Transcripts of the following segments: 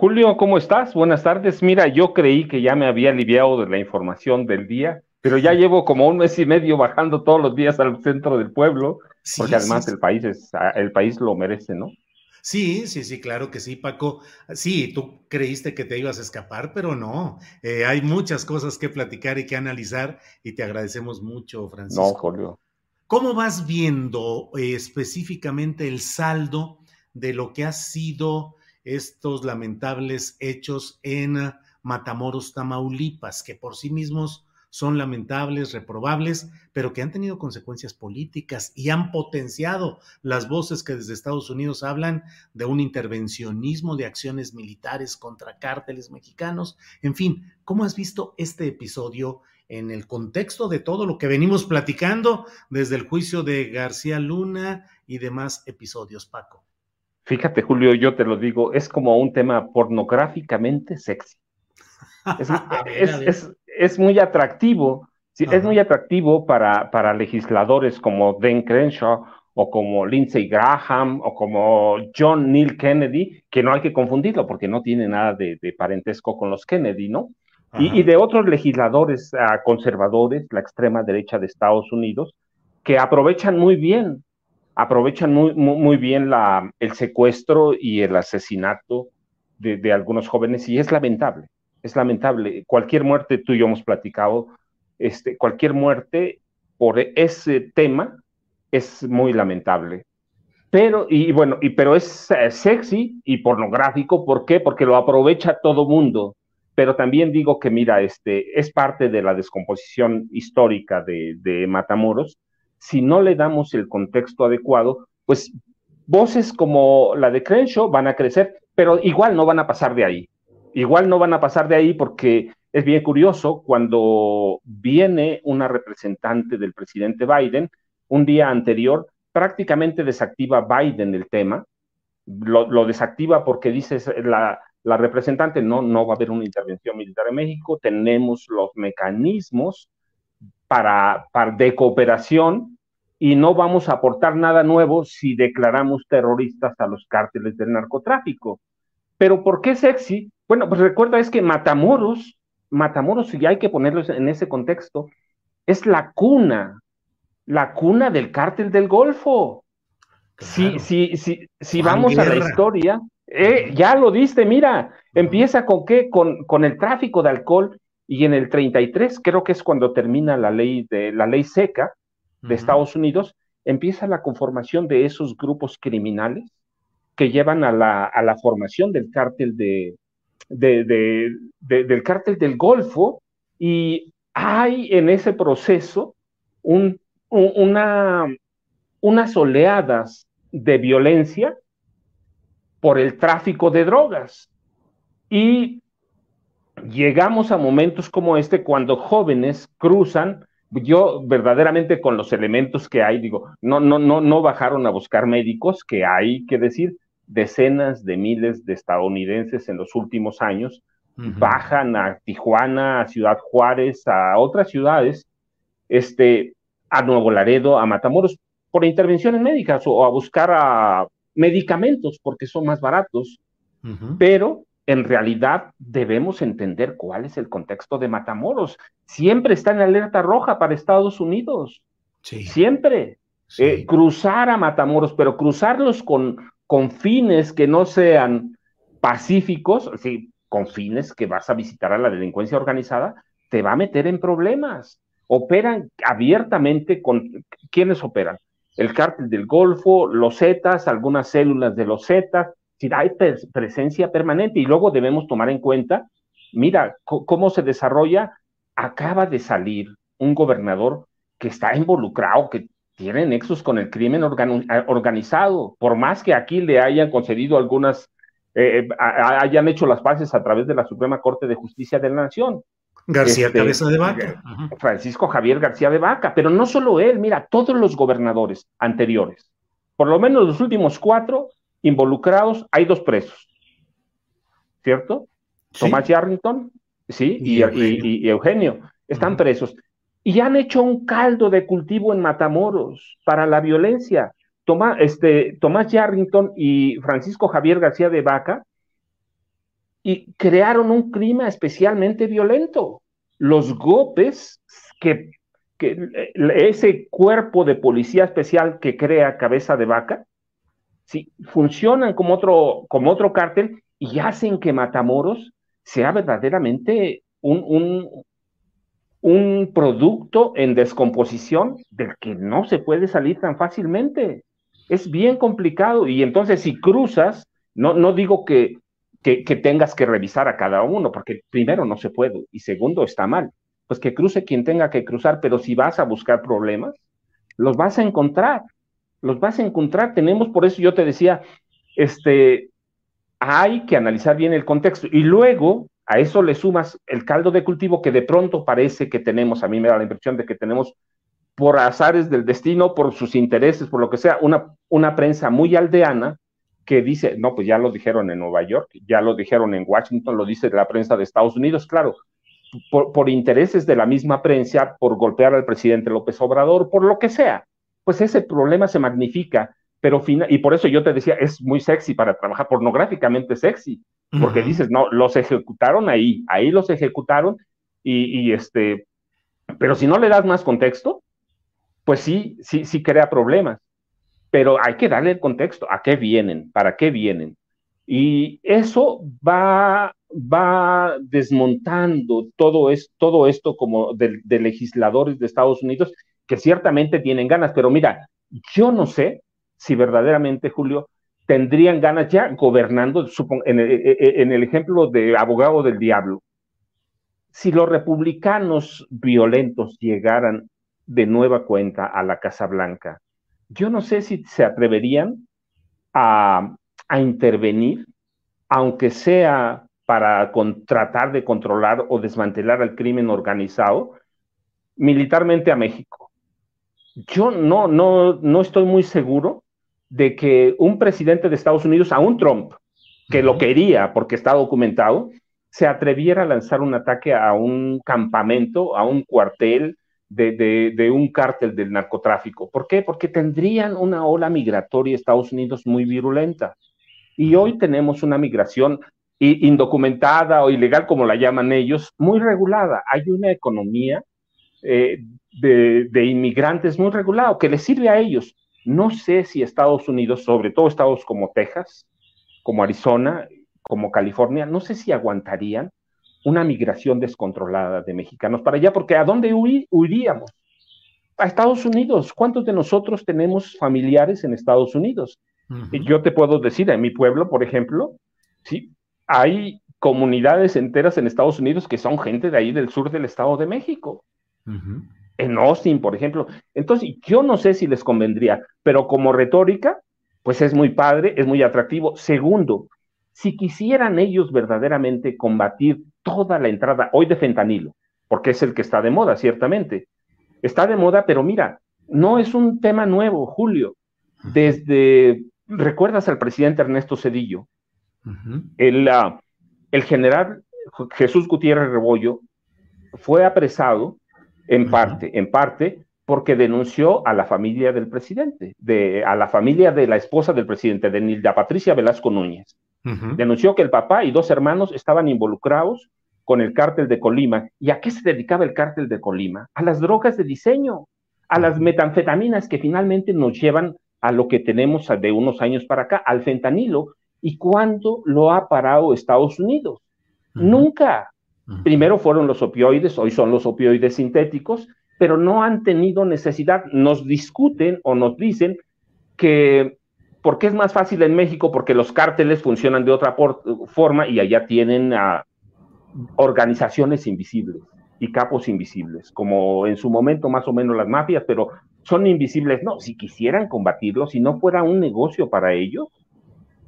Julio, ¿cómo estás? Buenas tardes. Mira, yo creí que ya me había aliviado de la información del día, pero ya llevo como un mes y medio bajando todos los días al centro del pueblo, Sí, porque además sí, el país es, el país lo merece, ¿no? Sí, sí, sí, claro que sí, Paco. Sí, tú creíste que te ibas a escapar, pero no. Eh, hay muchas cosas que platicar y que analizar y te agradecemos mucho, No, Francisco. Julio. ¿Cómo vas viendo eh, específicamente el saldo de lo que ha sido estos lamentables hechos en eh, Matamoros, Tamaulipas, que por sí mismos son lamentables, reprobables, pero que han tenido consecuencias políticas y han potenciado las voces que desde Estados Unidos hablan de un intervencionismo de acciones militares contra cárteles mexicanos? En fin, ¿cómo has visto este episodio en el contexto de todo lo que venimos platicando desde el juicio de García Luna y demás episodios, Paco? Fíjate, Julio, yo te lo digo, es como un tema pornográficamente sexy. Es, muy atractivo, sí, es muy atractivo para, para legisladores como Dan Crenshaw o como Lindsey Graham o como John Neil Kennedy, que no hay que confundirlo porque no tiene nada de, de parentesco con los Kennedy, ¿no? Y, de otros legisladores ah, conservadores, la extrema derecha de Estados Unidos, que aprovechan muy bien, aprovechan muy, muy, bien el secuestro y el asesinato de, algunos jóvenes y es lamentable, es lamentable. Cualquier muerte, tú y yo hemos platicado, este, cualquier muerte por ese tema es muy lamentable. Pero, y bueno, pero es eh, sexy y pornográfico, ¿por qué? Porque lo aprovecha todo mundo. Pero también digo que, mira, este, es parte de la descomposición histórica de Matamoros. Si no le damos el contexto adecuado, pues voces como la de Crenshaw van a crecer, pero igual no van a pasar de ahí. Igual no van a pasar de ahí porque es bien curioso cuando viene una representante del presidente Biden, un día anterior, prácticamente desactiva Biden el tema, lo, desactiva porque dice la, la, representante, no, no va a haber una intervención militar en México, tenemos los mecanismos para, para de cooperación y no vamos a aportar nada nuevo si declaramos terroristas a los cárteles del narcotráfico. Pero ¿por qué sexy? Bueno, pues recuerda es que Matamoros, Matamoros, y hay que ponerlo en ese contexto, es la cuna, la cuna del cártel del Golfo. Claro. Si, si, si, si vamos Guerra. a la historia, eh, ya lo diste, mira, empieza con qué, con, con el tráfico de alcohol y en el 33 creo que es cuando termina la ley de la ley seca de uh -huh. Estados Unidos, empieza la conformación de esos grupos criminales que llevan a la, a la formación del cártel de, de, de, de, del cártel del Golfo y hay en ese proceso un, un, una, unas oleadas de violencia por el tráfico de drogas. Y llegamos a momentos como este cuando jóvenes cruzan, yo verdaderamente con los elementos que hay, digo, no, no, no, no bajaron a buscar médicos, que hay que decir, decenas de miles de estadounidenses en los últimos años uh -huh. bajan a Tijuana, a Ciudad Juárez, a otras ciudades, este, a Nuevo Laredo, a Matamoros, por intervenciones médicas o a buscar a medicamentos porque son más baratos, uh -huh. pero en realidad debemos entender cuál es el contexto de Matamoros. Siempre está en alerta roja para Estados Unidos. Siempre. Eh, cruzar a Matamoros, pero cruzarlos con, con fines que no sean pacíficos, sí, con fines que vas a visitar a la delincuencia organizada, te va a meter en problemas. Operan abiertamente con... ¿Quiénes operan? El cártel del Golfo, los Zetas, algunas células de los Zetas, hay presencia permanente y luego debemos tomar en cuenta, mira, cómo se desarrolla, acaba de salir un gobernador que está involucrado, que tiene nexos con el crimen organizado, por más que aquí le hayan concedido algunas, eh, eh, hayan hecho las paces a través de la Suprema Corte de Justicia de la Nación. García este, Cabeza de Vaca. Francisco Javier García de Vaca, pero no solo él, mira, todos los gobernadores anteriores, por lo menos los últimos cuatro, involucrados, hay dos presos, ¿cierto? Tomás Yarrington, sí, y, Eugenio. están presos. Y han hecho un caldo de cultivo en Matamoros para la violencia. Tomás, este, Tomás Yarrington y Francisco Javier García de Vaca y crearon un clima especialmente violento. Los golpes que, que ese cuerpo de policía especial que crea Cabeza de Vaca, ¿sí? funcionan como otro, como otro cártel y hacen que Matamoros sea verdaderamente un, un, un producto en descomposición del que no se puede salir tan fácilmente. Es bien complicado y entonces si cruzas, no, no digo que, que, que, tengas que revisar a cada uno, porque primero no se puede y segundo está mal. Pues que cruce quien tenga que cruzar, pero si vas a buscar problemas, los vas a encontrar los vas a encontrar. Tenemos, por eso yo te decía, este, hay que analizar bien el contexto. Y luego a eso le sumas el caldo de cultivo que de pronto parece que tenemos, a mí me da la impresión de que tenemos por azares del destino, por sus intereses, por lo que sea, una, una prensa muy aldeana que dice, no, pues ya lo dijeron en Nueva York, ya lo dijeron en Washington, lo dice la prensa de Estados Unidos, claro, por, por intereses de la misma prensa, por golpear al presidente López Obrador, por lo que sea pues ese problema se magnifica, pero y por eso yo te decía, es muy sexy para trabajar, pornográficamente sexy, porque dices, no, los ejecutaron ahí, ahí los ejecutaron, y, este, pero si no le das más contexto, pues sí, sí, sí crea problemas, pero hay que darle el contexto, a qué vienen, para qué vienen, y eso va, va desmontando todo, es, todo esto como de, de legisladores de Estados Unidos que ciertamente tienen ganas, pero mira, yo no sé si verdaderamente, Julio, tendrían ganas ya gobernando, en el, e, e, en el ejemplo de abogado del diablo, si los republicanos violentos llegaran de nueva cuenta a la Casa Blanca, yo no sé si se atreverían a, a intervenir, aunque sea para tratar de controlar o desmantelar al crimen organizado militarmente a México yo no, no, no estoy muy seguro de que un presidente de Estados Unidos, a un Trump, que lo quería porque está documentado, se atreviera a lanzar un ataque a un campamento, a un cuartel de, de, un cártel del narcotráfico. ¿Por qué? Porque tendrían una ola migratoria Estados Unidos muy virulenta. Y hoy tenemos una migración indocumentada o ilegal, como la llaman ellos, muy regulada. Hay una economía eh, de, inmigrantes muy regulado, que les sirve a ellos. No sé si Estados Unidos, sobre todo estados como Texas, como Arizona, como California, no sé si aguantarían una migración descontrolada de mexicanos para allá, porque ¿a dónde huiríamos? A Estados Unidos. ¿Cuántos de nosotros tenemos familiares en Estados Unidos? Yo te puedo decir, en mi pueblo, por ejemplo, sí, hay comunidades enteras en Estados Unidos que son gente de ahí del sur del Estado de México en Austin, por ejemplo. Entonces, yo no sé si les convendría, pero como retórica, pues es muy padre, es muy atractivo. Segundo, si quisieran ellos verdaderamente combatir toda la entrada hoy de fentanilo, porque es el que está de moda, ciertamente. Está de moda, pero mira, no es un tema nuevo, Julio. Desde, ¿recuerdas al presidente Ernesto Cedillo? el, ah, el general Jesús Gutiérrez Rebollo fue apresado en parte, en parte porque denunció a la familia del presidente, de, a la familia de la esposa del presidente, de Nilda Patricia Velasco Núñez. Denunció que el papá y dos hermanos estaban involucrados con el cártel de Colima. ¿Y a qué se dedicaba el cártel de Colima? A las drogas de diseño, a las metanfetaminas que finalmente nos llevan a lo que tenemos de unos años para acá, al fentanilo. ¿Y cuándo lo ha parado Estados Unidos? Nunca. Primero fueron los opioides, hoy son los opioides sintéticos, pero no han tenido necesidad. Nos discuten o nos dicen que porque es más fácil en México, porque los cárteles funcionan de otra forma y allá tienen organizaciones invisibles y capos invisibles, como en su momento más o menos las mafias, pero son invisibles. No, si quisieran combatirlo, si no fuera un negocio para ellos,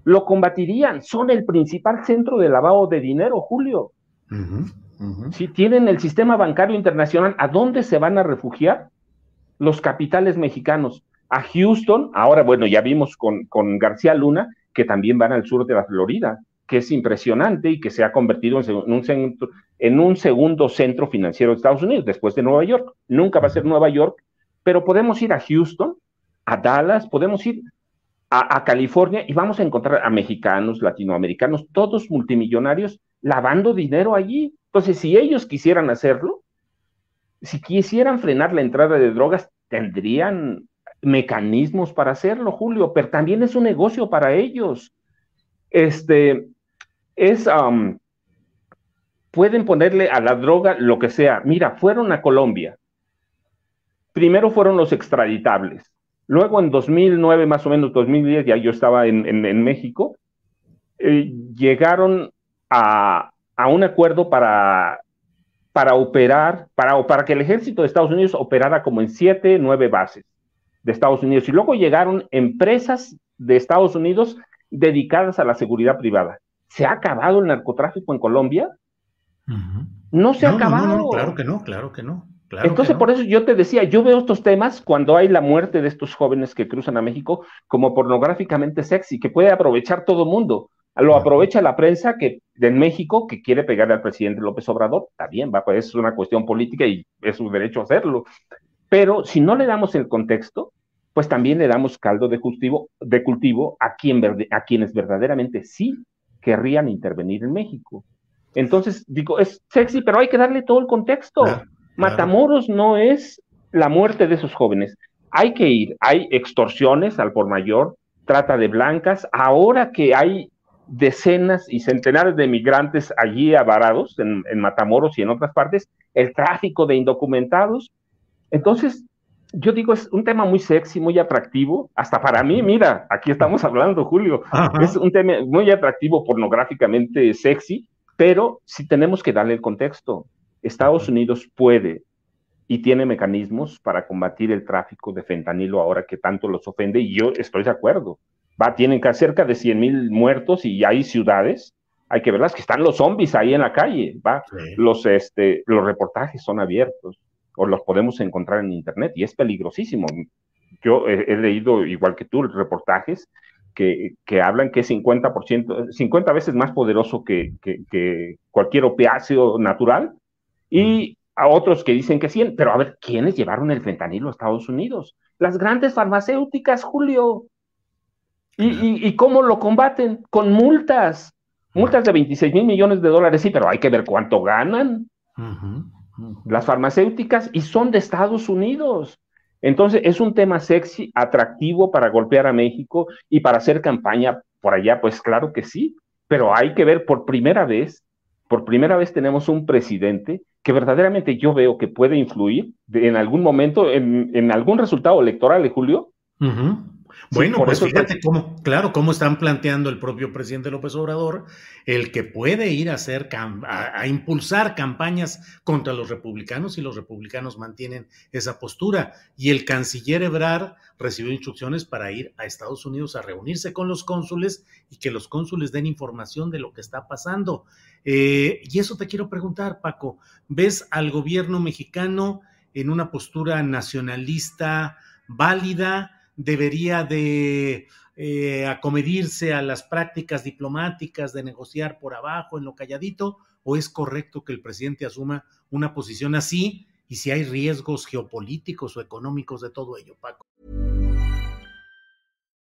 lo combatirían. Son el principal centro de lavado de dinero, Julio. Si tienen el sistema bancario internacional, ¿a dónde se van a refugiar los capitales mexicanos? A Houston, ahora bueno, ya vimos con, con García Luna, que también van al sur de la Florida, que es impresionante y que se ha convertido en un, centro, en un segundo centro financiero de Estados Unidos, después de Nueva York. Nunca va a ser Nueva York, pero podemos ir a Houston, a Dallas, podemos ir a, California y vamos a encontrar a mexicanos, latinoamericanos, todos multimillonarios lavando dinero allí. Entonces, si ellos quisieran hacerlo, si quisieran frenar la entrada de drogas, tendrían mecanismos para hacerlo, Julio, pero también es un negocio para ellos. Este es, pueden ponerle a la droga lo que sea. Mira, fueron a Colombia. Primero fueron los extraditables. Luego en 2009, más o menos 2010, ya yo estaba en, México, eh, llegaron a, un acuerdo para, para operar, para, para que el ejército de Estados Unidos operara como en siete, nueve bases de Estados Unidos. Y luego llegaron empresas de Estados Unidos dedicadas a la seguridad privada. ¿Se ha acabado el narcotráfico en Colombia? No se ha acabado. claro que no, claro que no. Entonces, por eso yo te decía, yo veo estos temas cuando hay la muerte de estos jóvenes que cruzan a México como pornográficamente sexy, que puede aprovechar todo el mundo. Lo aprovecha la prensa que de México que quiere pegarle al presidente López Obrador, está bien, va, pues es una cuestión política y es su derecho a hacerlo. Pero si no le damos el contexto, pues también le damos caldo de cultivo, de cultivo a, quien, a quienes verdaderamente sí querrían intervenir en México. Entonces, digo, es sexy, pero hay que darle todo el contexto. Matamoros no es la muerte de esos jóvenes. Hay que ir, hay extorsiones al por mayor, trata de blancas. Ahora que hay decenas y centenares de migrantes allí avarados en, Matamoros y en otras partes, el tráfico de indocumentados. Entonces, yo digo, es un tema muy sexy, muy atractivo, hasta para mí, mira, aquí estamos hablando, Julio, es un tema muy atractivo, pornográficamente sexy, pero sí tenemos que darle el contexto. Estados Unidos puede y tiene mecanismos para combatir el tráfico de fentanilo ahora que tanto los ofende y yo estoy de acuerdo. Va, tienen cerca de 100 mil muertos y hay ciudades, hay que verlas que están los zombies ahí en la calle, va. Los, este, los reportajes son abiertos o los podemos encontrar en internet y es peligrosísimo. Yo he, leído, igual que tú, reportajes que, que, hablan que es 50%, 50 veces más poderoso que, que, que cualquier opiáceo natural y a otros que dicen que sí, pero a ver, ¿quiénes llevaron el fentanilo a Estados Unidos? Las grandes farmacéuticas, Julio. ¿Y, cómo lo combaten? Con multas. Multas de 26 mil millones de dólares, sí, pero hay que ver cuánto ganan. Las farmacéuticas y son de Estados Unidos. Entonces, es un tema sexy, atractivo para golpear a México y para hacer campaña por allá, pues claro que sí, pero hay que ver por primera vez, por primera vez tenemos un presidente que verdaderamente yo veo que puede influir en algún momento en, algún resultado electoral, de Julio. Bueno, pues fíjate cómo, claro, cómo están planteando el propio presidente López Obrador el que puede ir a hacer a, impulsar campañas contra los republicanos y los republicanos mantienen esa postura. Y el canciller Ebrard recibió instrucciones para ir a Estados Unidos a reunirse con los cónsules y que los cónsules den información de lo que está pasando. Eh, y eso te quiero preguntar, Paco, ¿ves al gobierno mexicano en una postura nacionalista válida? Debería de eh, acomedirse a las prácticas diplomáticas de negociar por abajo en lo calladito o es correcto que el presidente asuma una posición así y si hay riesgos geopolíticos o económicos de todo ello, Paco?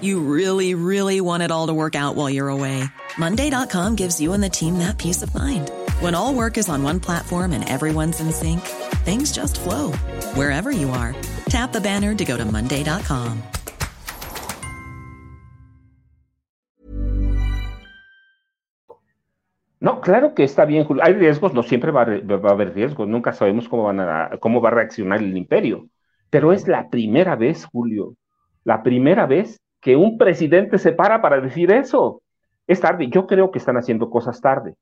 You really, really want it all to work out while you're away. Monday.com gives you and the team that peace of mind. When all work is on one platform and everyone's in sync, things just flow wherever you are. Tap the banner to go to Monday.com. No, claro que está bien, Julio. Hay riesgos, no siempre va a, va a haber riesgos, nunca sabemos cómo, van a, cómo va a reaccionar el imperio. Pero es la primera vez, Julio, la primera vez que un presidente se para para decir eso. Es tarde, yo creo que están haciendo cosas tarde.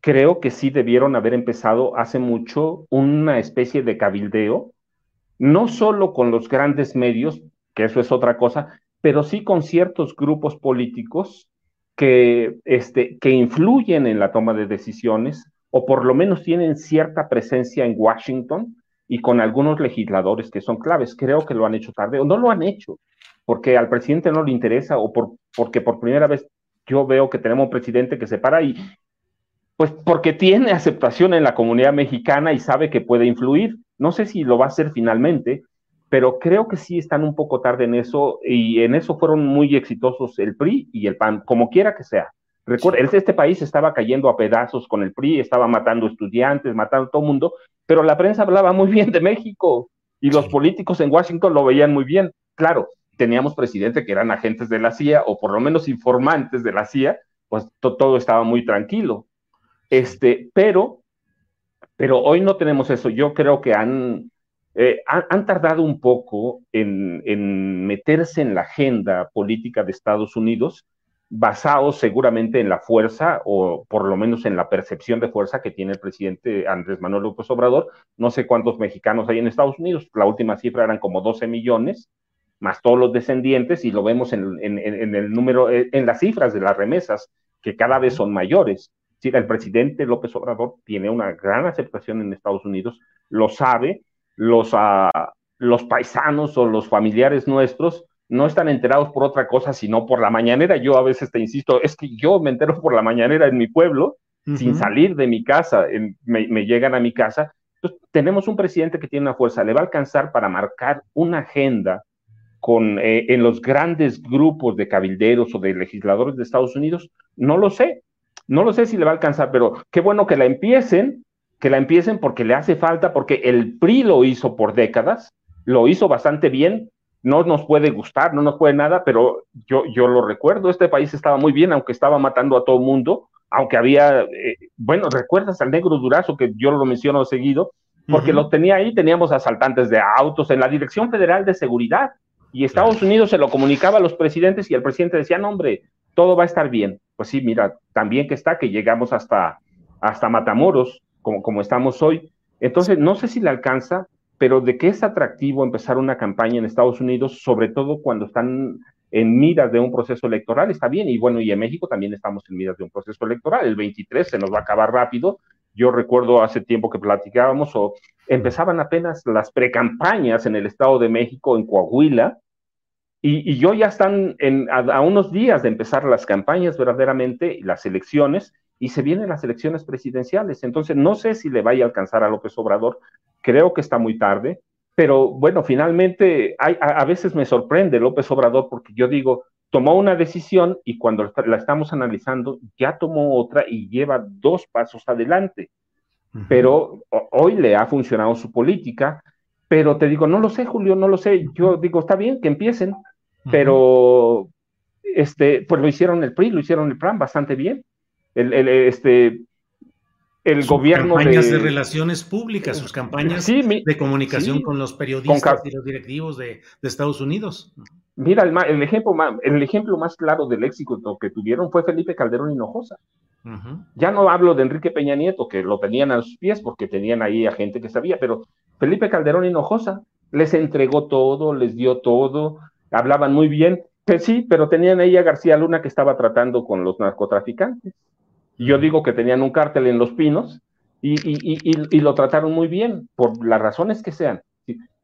Creo que sí debieron haber empezado hace mucho una especie de cabildeo, no solo con los grandes medios, que eso es otra cosa, pero sí con ciertos grupos políticos que, este, que influyen en la toma de decisiones o por lo menos tienen cierta presencia en Washington y con algunos legisladores que son claves. Creo que lo han hecho tarde o no lo han hecho porque al presidente no le interesa o por, porque por primera vez yo veo que tenemos un presidente que se para y pues porque tiene aceptación en la comunidad mexicana y sabe que puede influir. No sé si lo va a hacer finalmente, pero creo que sí están un poco tarde en eso y en eso fueron muy exitosos el PRI y el PAN, como quiera que sea. Recuerda, este país estaba cayendo a pedazos con el PRI, estaba matando estudiantes, matando a todo el mundo, pero la prensa hablaba muy bien de México y los políticos en Washington lo veían muy bien. Claro, teníamos presidente que eran agentes de la CIA o por lo menos informantes de la CIA, pues todo estaba muy tranquilo. Este, pero, pero hoy no tenemos eso. Yo creo que han, eh, han, tardado un poco en, en, meterse en la agenda política de Estados Unidos, basados seguramente en la fuerza o por lo menos en la percepción de fuerza que tiene el presidente Andrés Manuel López Obrador. No sé cuántos mexicanos hay en Estados Unidos, la última cifra eran como 12 millones más todos los descendientes, y lo vemos en, el número, eh, en las cifras de las remesas, que cada vez son mayores. Sí, el presidente López Obrador tiene una gran aceptación en Estados Unidos, lo sabe, los, uh, los paisanos o los familiares nuestros no están enterados por otra cosa, sino por la mañanera. Yo a veces te insisto, es que yo me entero por la mañanera en mi pueblo, sin salir de mi casa, me, me, llegan a mi casa. Entonces, tenemos un presidente que tiene una fuerza, le va a alcanzar para marcar una agenda con, eh, en los grandes grupos de cabilderos o de legisladores de Estados Unidos, no lo sé, no lo sé si le va a alcanzar, pero qué bueno que la empiecen, que la empiecen porque le hace falta, porque el PRI lo hizo por décadas, lo hizo bastante bien, no nos puede gustar, no nos puede nada, pero yo, yo lo recuerdo, este país estaba muy bien, aunque estaba matando a todo mundo, aunque había, eh, bueno, recuerdas al negro Durazo, que yo lo menciono seguido, porque lo tenía ahí, teníamos asaltantes de autos en la Dirección Federal de Seguridad, y Estados Unidos se lo comunicaba a los presidentes y el presidente decía, no, hombre, todo va a estar bien. Pues sí, mira, también que está que llegamos hasta, hasta Matamoros, como, como estamos hoy. Entonces, no sé si le alcanza, pero de que es atractivo empezar una campaña en Estados Unidos, sobre todo cuando están en miras de un proceso electoral, está bien. Y bueno, y en México también estamos en miras de un proceso electoral. El 23 se nos va a acabar rápido. Yo recuerdo hace tiempo que platicábamos o empezaban apenas las precampañas en el Estado de México, en Coahuila, y, yo ya están a, unos días de empezar las campañas verdaderamente, las elecciones, y se vienen las elecciones presidenciales. Entonces, no sé si le vaya a alcanzar a López Obrador, creo que está muy tarde, pero bueno, finalmente a, veces me sorprende López Obrador porque yo digo, tomó una decisión y cuando la estamos analizando, ya tomó otra y lleva dos pasos adelante. Pero hoy le ha funcionado su política, pero te digo, no lo sé, Julio, no lo sé. Yo digo, está bien que empiecen, pero este, pues lo hicieron el PRI, lo hicieron el PRAN bastante bien. El, este, el gobierno campañas de, relaciones públicas, sus campañas de comunicación con los periodistas y los directivos de, Estados Unidos. Mira, el, ejemplo más, el ejemplo más claro del éxito que tuvieron fue Felipe Calderón Hinojosa. Ya no hablo de Enrique Peña Nieto, que lo tenían a sus pies porque tenían ahí a gente que sabía, pero Felipe Calderón Hinojosa les entregó todo, les dio todo, hablaban muy bien Pues sí, pero tenían ella García Luna que estaba tratando con los narcotraficantes. Yo digo que tenían un cártel en Los Pinos y, y, lo trataron muy bien, por las razones que sean.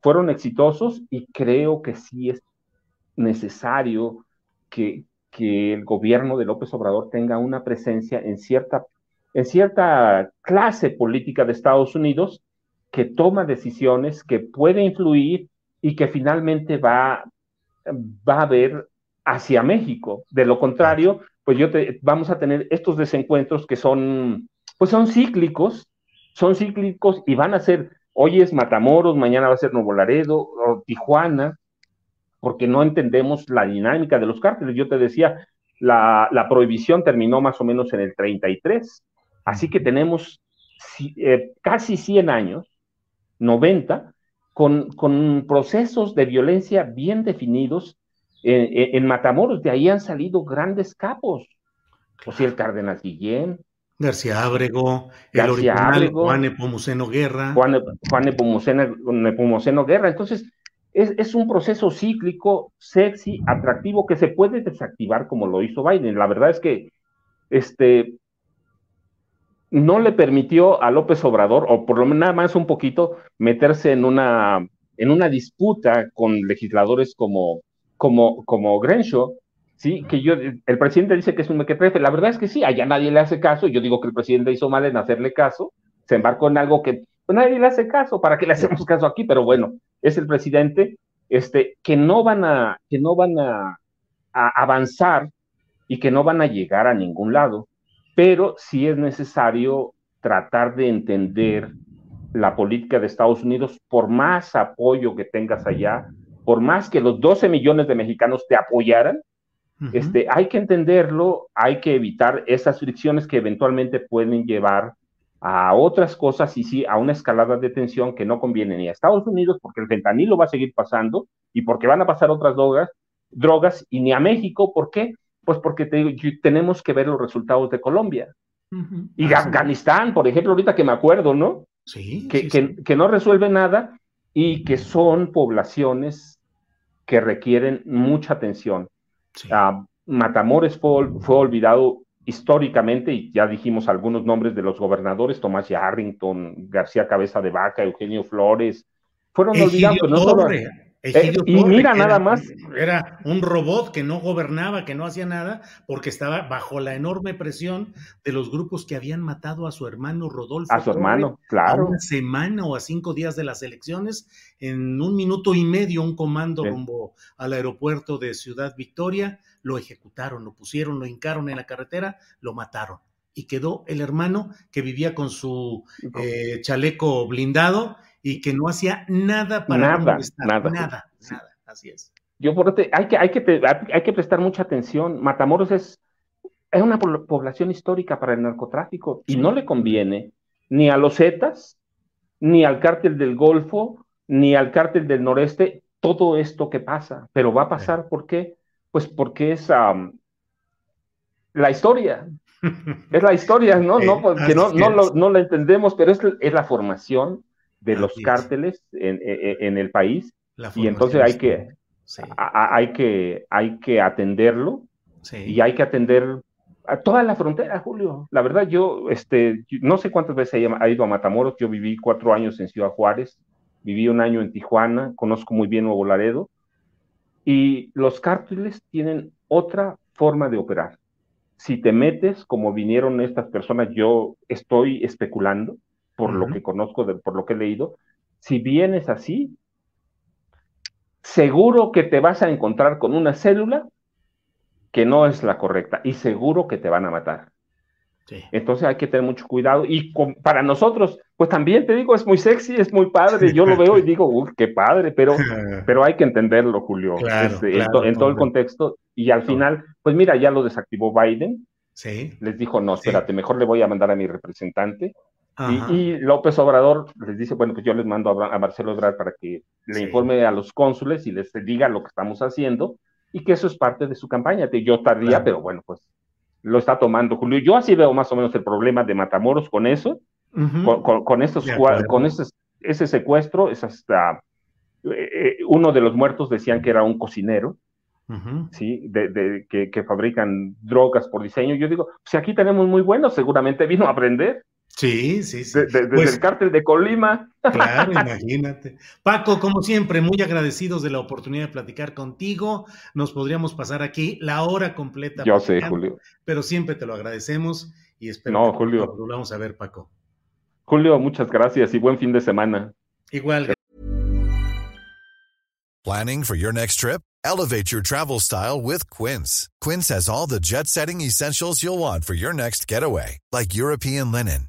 Fueron exitosos y creo que sí es necesario que, que el gobierno de López Obrador tenga una presencia en cierta, en cierta clase política de Estados Unidos que toma decisiones, que puede influir y que finalmente va, va a ver hacia México. De lo contrario, pues yo te, vamos a tener estos desencuentros que son, pues son cíclicos, son cíclicos y van a ser, hoy es Matamoros, mañana va a ser Nuevo Laredo o Tijuana, porque no entendemos la dinámica de los cárteles. Yo te decía, la, la prohibición terminó más o menos en el 33, así que tenemos eh, casi 100 años, 90, con, con procesos de violencia bien definidos en, Matamoros, de ahí han salido grandes capos. Pues el Cárdenas Guillén. García Ábrego, el original Juan Nepomuceno Guerra. Juan, Juan Nepomuceno, Guerra. Entonces, es, es, un proceso cíclico, sexy, atractivo, que se puede desactivar como lo hizo Biden. La verdad es que este, no le permitió a López Obrador, o por lo menos nada más un poquito, meterse en una, en una disputa con legisladores como como, como Grenshaw, sí, que yo, el presidente dice que es un mequetrefe, la verdad es que sí, allá nadie le hace caso, yo digo que el presidente hizo mal en hacerle caso, se embarcó en algo que pues, nadie le hace caso, ¿para qué le hacemos caso aquí? Pero bueno, es el presidente, este, que no van a, que no van a, a avanzar y que no van a llegar a ningún lado, pero sí es necesario tratar de entender la política de Estados Unidos, por más apoyo que tengas allá, por más que los 12 millones de mexicanos te apoyaran, este, hay que entenderlo, hay que evitar esas fricciones que eventualmente pueden llevar a otras cosas y sí a una escalada de tensión que no conviene ni a Estados Unidos porque el fentanilo va a seguir pasando y porque van a pasar otras drogas, drogas y ni a México, ¿por qué? Pues porque tenemos que ver los resultados de Colombia. Y Afganistán, por ejemplo, ahorita que me acuerdo, ¿no? Sí que, que no resuelve nada y que son poblaciones que requieren mucha atención. Ah, Matamoros fue, olvidado históricamente, y ya dijimos algunos nombres de los gobernadores, Tomás Yarrington, García Cabeza de Vaca, Eugenio Flores, fueron olvidados, no solo, eh, y mira nada más. Era un robot que no gobernaba, que no hacía nada, porque estaba bajo la enorme presión de los grupos que habían matado a su hermano Rodolfo. A su hermano, claro. A una semana o a cinco días de las elecciones, en un minuto y medio, un comando rumbo al aeropuerto de Ciudad Victoria, lo ejecutaron, lo pusieron, lo hincaron en la carretera, lo mataron. Y quedó el hermano que vivía con su eh, chaleco blindado y que no hacía nada para nada, nada, nada, nada, así es. Yo por hay que, hay que, hay que prestar mucha atención. Matamoros es, es una población histórica para el narcotráfico y no le conviene ni a los Zetas, ni al cártel del Golfo, ni al cártel del Noreste, todo esto que pasa. Pero va a pasar, ¿por qué? Pues porque es la historia. es la historia, ¿no? no porque no, no, lo, no la entendemos, pero es, es la formación de los cárteles en, en, el país y entonces hay que, hay que, hay que atenderlo y hay que atender a toda la frontera, Julio. La verdad, yo este, no sé cuántas veces ha ido a Matamoros, yo viví cuatro años en Ciudad Juárez, viví un año en Tijuana, conozco muy bien Nuevo Laredo, y los cárteles tienen otra forma de operar. Si te metes, como vinieron estas personas, yo estoy especulando, por lo que conozco, por lo que he leído, si vienes así, seguro que te vas a encontrar con una célula que no es la correcta y seguro que te van a matar. Entonces hay que tener mucho cuidado y para nosotros, pues también te digo, es muy sexy, es muy padre, yo lo veo y digo, uff, qué padre, pero, pero hay que entenderlo, Julio, este, en, todo el contexto y al final, pues mira, ya lo desactivó Biden, sí. les dijo, no, espérate, mejor le voy a mandar a mi representante y, López Obrador les dice, bueno, pues yo les mando a, Marcelo Ebrard para que le informe a los cónsules y les diga lo que estamos haciendo y que eso es parte de su campaña. Yo estaría, pero bueno, pues lo está tomando Julio. Yo así veo más o menos el problema de Matamoros con eso, con, estos, con ese, ese secuestro, es hasta, eh, eh, uno de los muertos decían que era un cocinero, ¿sí? De, que, fabrican drogas por diseño. Yo digo, si aquí tenemos muy buenos, seguramente vino a aprender. Sí, sí, sí. desde pues el cártel de Colima. Claro, imagínate. Paco, como siempre, muy agradecidos de la oportunidad de platicar contigo. Nos podríamos pasar aquí la hora completa. Yo sé, Julio. Pero siempre te lo agradecemos y espero que Julio. lo volvamos a ver, Paco. Julio, muchas gracias y buen fin de semana. Igual. Planning for your next trip? Elevate your travel style with Quince. Quince has all the jet setting essentials you'll want for your next getaway, like European linen,